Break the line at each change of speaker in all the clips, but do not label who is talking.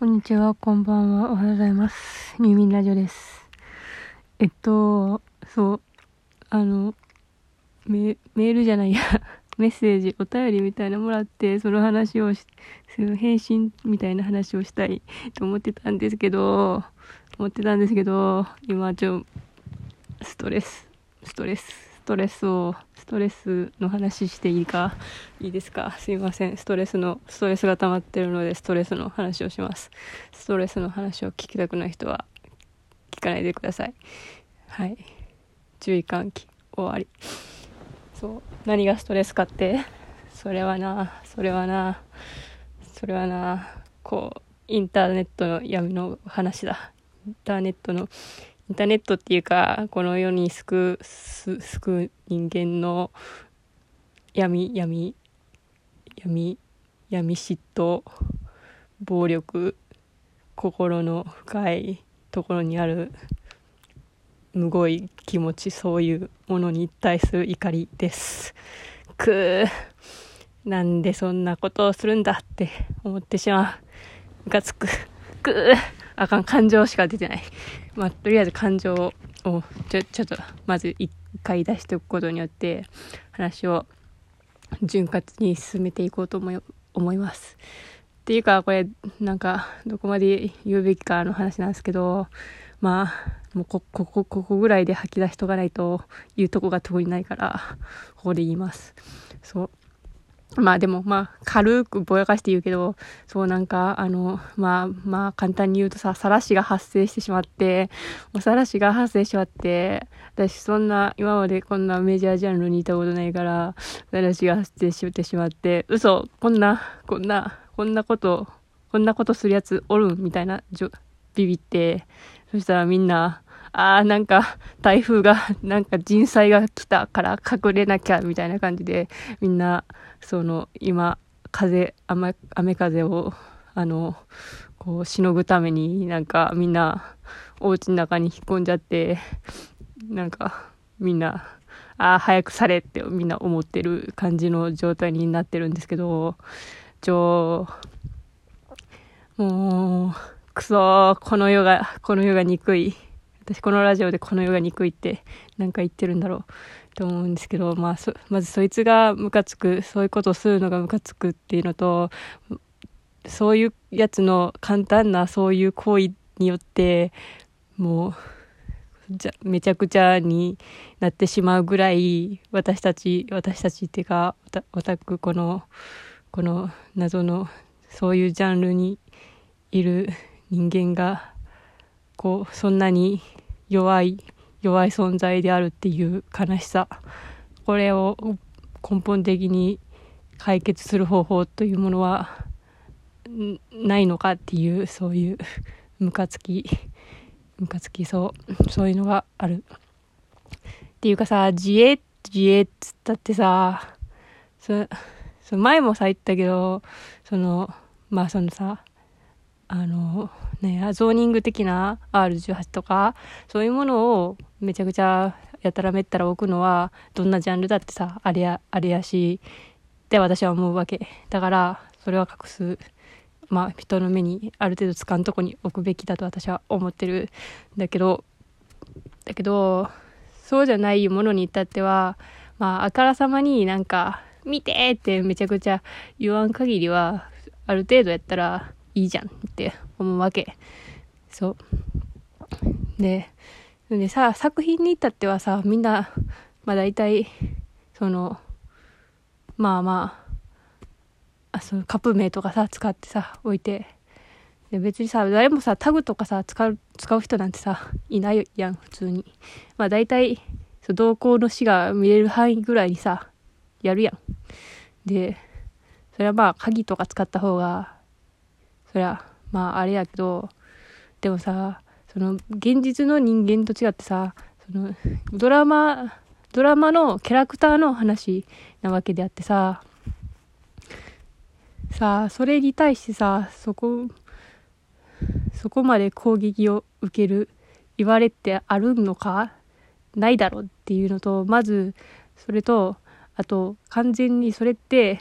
こんにちは、こんばんは、おはようございます。ミューミンラジオです。えっと、そう、あの、メールじゃないや、メッセージ、お便りみたいなもらって、その話をし、その返信みたいな話をしたい と思ってたんですけど、思ってたんですけど、今ちょ、ストレス、ストレ、ストレスを、ストレスの話していいか、いいですか？すいません。ストレスの、ストレスが溜まってるので、ストレスの話をします。ストレスの話を聞きたくない人は、聞かないでください。はい。注意喚起、終わり。そう。何がストレスかって、それはな、それはな、それはな、こう、インターネットの闇の話だ。インターネットの、インターネットっていうか、この世に救う、救う人間の闇、闇、闇、闇嫉妬、暴力、心の深いところにあるむごい気持ち、そういうものに対する怒りです。くー、なんでそんなことをするんだって思ってしまう。ムカつく。くー、あかん、感情しか出てない。まあ、とりあえず感情を、ちょ、ちょっと、まず一回出しておくことによって、話を潤滑に進めていこうと思い思います。っていうか、これ、なんか、どこまで言うべきかの話なんですけど、まあ、もうこ、ここ、ここぐらいで吐き出しとかないと言うとこが特にないから、ここで言います。そう。まあでも、まあ、軽くぼやかして言うけど、そうなんか、あの、まあ、まあ、簡単に言うとさ、晒しが発生してしまって、もう晒しが発生してしまって、私そんな、今までこんなメジャージャンルにいたことないから、晒しが発生してしまって、嘘、こんな、こんな、こんなこと、こんなことするやつおるみたいな、ビビって、そしたらみんな、あーなんか台風が、なんか人災が来たから隠れなきゃみたいな感じで、みんな、その、今、風、雨、雨風を、あの、こう、しのぐためになんかみんな、お家の中に引っ込んじゃって、なんか、みんな、ああ、早くされってみんな思ってる感じの状態になってるんですけど、ちょ、もう、くそ、この世が、この世が憎い。私このラジオでこの世が憎いってなんか言ってるんだろうと思うんですけど、まあ、まずそいつがムカつく、そういうことをするのがムカつくっていうのと、そういうやつの簡単なそういう行為によって、もう、じゃめちゃくちゃになってしまうぐらい私たち私たちっていうかオタオタクこのこの謎のそういうジャンルにいる人間がこうそんなに弱い弱い存在であるっていう悲しさ。これを根本的に解決する方法というものはないのかっていうそういうムカつきムカつきそうそういうのがある。っていうかさ自衛自衛っつったってさそそ前もさ言ったけどそのまあそのさあのねゾーニング的な R18 とかそういうものをめちゃくちゃやたらめったら置くのはどんなジャンルだってさあれやあれやしって私は思うわけ。だからそれは隠すまあ人の目にある程度つかんとこに置くべきだと私は思ってるだけどだけどそうじゃないものに至ってはまああからさまになんか見てってめちゃくちゃ言わん限りはある程度やったらいいじゃんって思うわけ。そう。ででさ作品に至ってはさみんなまあ大体そのまあまああそのカップ名とかさ使ってさ置いて。で別にさ誰もさタグとかさ使う使う人なんてさいないやん普通に。まあ大体そう同行の死が見れる範囲ぐらいにさやるやん。でそれはまあ鍵とか使った方がそりゃまああれやけどでもさその現実の人間と違ってさそのドラマドラマのキャラクターの話なわけであってささあそれに対してさそこそこまで攻撃を受ける言われってあるのかないだろうっていうのとまずそれとあと完全にそれって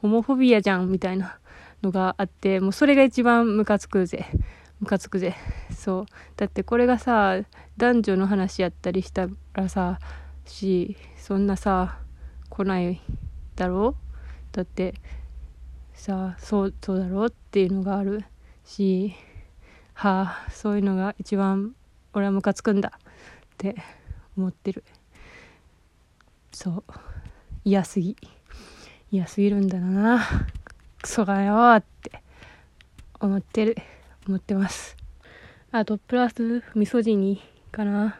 ホモフォビアじゃんみたいな。のがあってもうそれが一番ムカつくぜ。ムカつくぜ。そう。だってこれがさ男女の話やったりしたらさしそんなさ来ないだろう？だってさそうそうだろうっていうのがあるしはあそういうのが一番俺はムカつくんだって思ってる。そう。嫌すぎ。嫌すぎるんだな。クソがよって思ってる思ってます。あとプラスミソジニかな。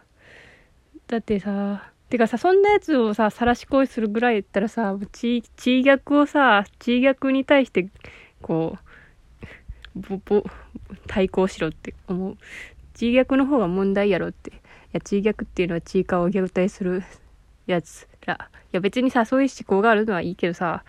だってさてかさそんなやつをさ晒し恋するぐらいやったらさ地地逆をさ地逆に対してこうぼぼ対抗しろって思う。地逆の方が問題やろって。いや地逆っていうのは地下を虐待するやつら。いや別にさそういう思考があるのはいいけどさ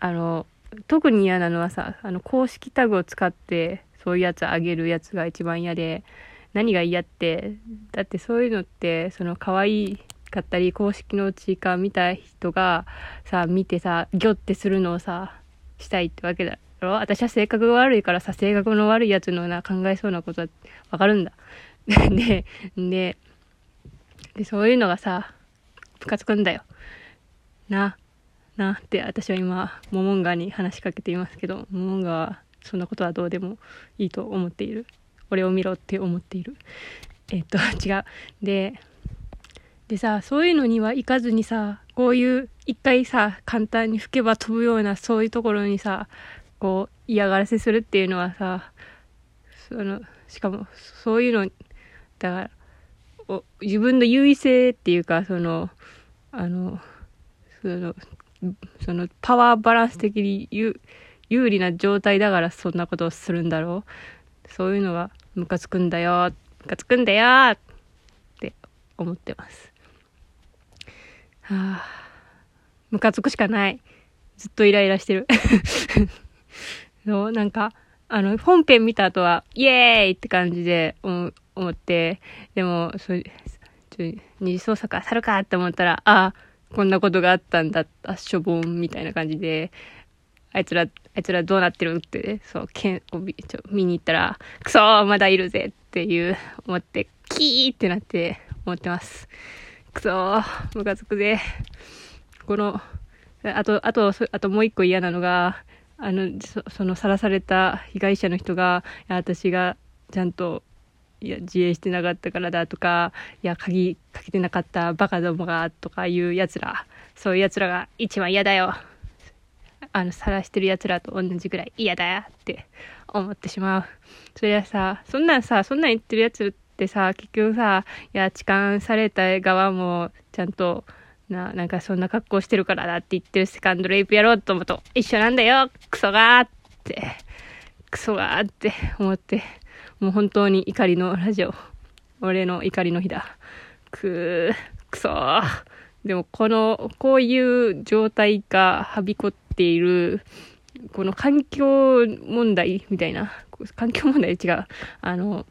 あの特に嫌なのはさあの公式タグを使ってそういうやつあげるやつが一番嫌で何が嫌ってだってそういうのってその可愛かったり公式のチーカー見た人がさ見てさギョってするのをさしたいってわけだろ？私は性格が悪いからさ性格の悪いやつのな考えそうなことはわかるんだ。でででそういうのがさムカつくんだよ。な。なって私は今モモンガに話しかけていますけどモモンガはそんなことはどうでもいいと思っている。俺を見ろって思っている。えっと 違う。ででさそういうのにはいかずにさこういう一回さ簡単に吹けば飛ぶようなそういうところにさこう嫌がらせするっていうのはさそのしかもそういうのだからお自分の優位性っていうかそのあのそのそのパワーバランス的に有有利な状態だからそんなことをするんだろう。そういうのがムカつくんだよ。ムカつくんだよ。って思ってます。はあ。ムカつくしかない。ずっとイライラしてる。そうなんかあの本編見た後はイエーイって感じで思ってでもそれ二次創作あさるかって思ったらああこんなことがあったんだ、あ、しょぼんみたいな感じで、あいつら、あいつらどうなってるって、そう、けんちょ見に行ったら、くそーまだいるぜっていう、思って、キーってなって思ってます。くそームカつくぜ。この、あと、あと、あともう一個嫌なのが、あの、そそのさらされた被害者の人が、私がちゃんといや自衛してなかったからだとかいや鍵かけてなかったバカどもがとかいうやつらそういうやつらが一番嫌だよ。あの晒してるやつらと同じぐらい嫌だよって思ってしまう。それはさそんなんさそんなん言ってるやつってさ結局さいや痴漢された側もちゃんとななんかそんな格好してるからだって言ってるセカンドレイプやろうと思うと一緒なんだよクソがーって。クソがーって思ってもう本当に怒りのラジオ。俺の怒りの日だ。くー、くそー。でもこの、こういう状態がはびこっている、この環境問題みたいな、環境問題違う。あの、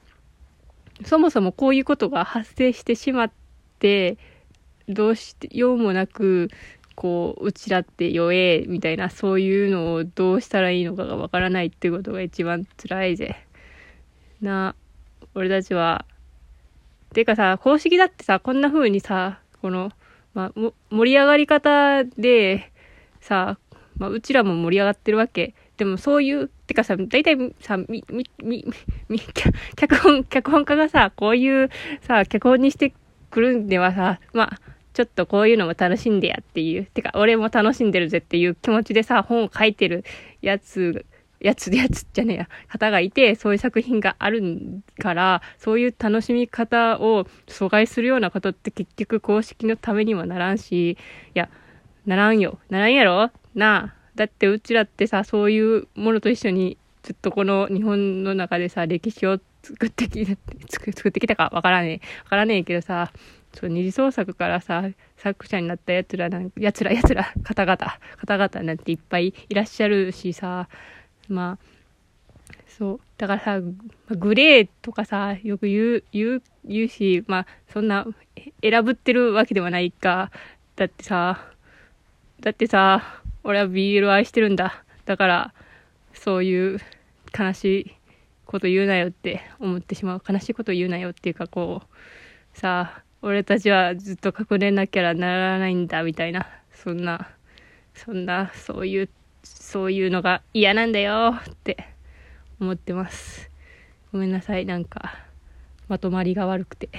そもそもこういうことが発生してしまって、どうしてようもなく、こう、うちらって弱え、みたいな、そういうのをどうしたらいいのかがわからないってことが一番辛いぜ。な、俺たちは。てかさ、公式だってさ、こんな風にさ、この、まあ、盛り上がり方で、さ、まあ、うちらも盛り上がってるわけ。でもそういう、てかさ、大体さ、み、み、み、み、脚本、脚本家がさ、こういうさ、脚本にしてくるんではさ、まあ、ちょっとこういうのも楽しんでやっていう、てか俺も楽しんでるぜっていう気持ちでさ、本を書いてるやつやつ、やつじゃねえや、方がいて、そういう作品があるから、そういう楽しみ方を阻害するようなことって結局公式のためにもならんし、いや、ならんよ。ならんやろ？なあ。だってうちらってさ、そういうものと一緒にずっとこの日本の中でさ、歴史を作ってきた、作ってきたかわからねえ。わからねえけどさ、そう、二次創作からさ、作者になった奴らなん、奴ら、奴ら、方々、方々なんていっぱいいらっしゃるしさ、まあそうだからさグレーとかさよく言う言う言うしまあそんな選ぶってるわけではないか。だってさだってさ俺は BL を愛してるんだ。だからそういう悲しいこと言うなよって思ってしまう。悲しいこと言うなよっていうかこうさあ俺たちはずっと隠れなきゃならないんだみたいな。そんなそんなそういうそういうのが嫌なんだよって思ってます。ごめんなさい。なんかまとまりが悪くて。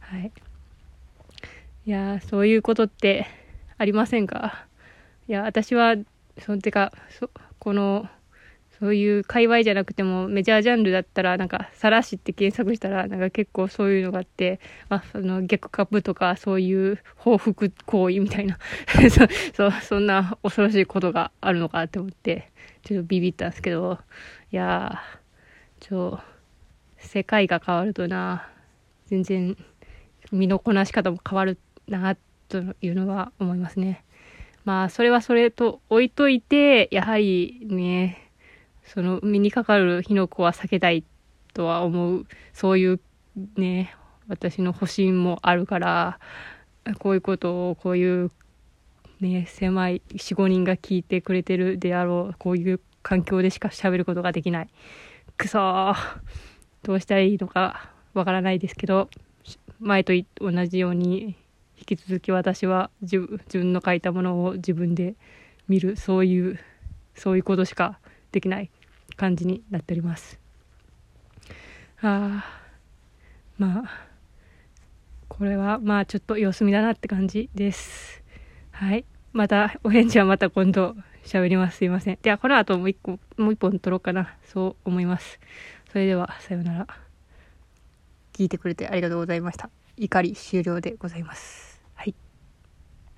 はい。いやそういうことってありませんか？いや私はそのてかそこのそういう界隈じゃなくてもメジャージャンルだったらなんか「さらし」って検索したらなんか結構そういうのがあって、まあ、その逆カップとかそういう報復行為みたいな そそそんな恐ろしいことがあるのかって思ってちょっとビビったんですけどいやーちょ世界が変わるとな全然身のこなし方も変わるなというのは思いますね。まあそれはそれと置いといてやはりねその身にかかる火の粉は避けたいとは思う。そういうね私の保身もあるからこういうことをこういうね狭い45人が聞いてくれてるであろうこういう環境でしか喋ることができない。くそーどうしたらいいのかわからないですけど前と同じように引き続き私は自分の書いたものを自分で見る。そういうそういうことしかできない。感じになっております。あまあこれはまあちょっと様子見だなって感じです。はい。またお返事はまた今度喋ります。すいません。ではこの後もう一個もう一本撮ろうかな。そう思います。それではさようなら。聞いてくれてありがとうございました。怒り終了でございます。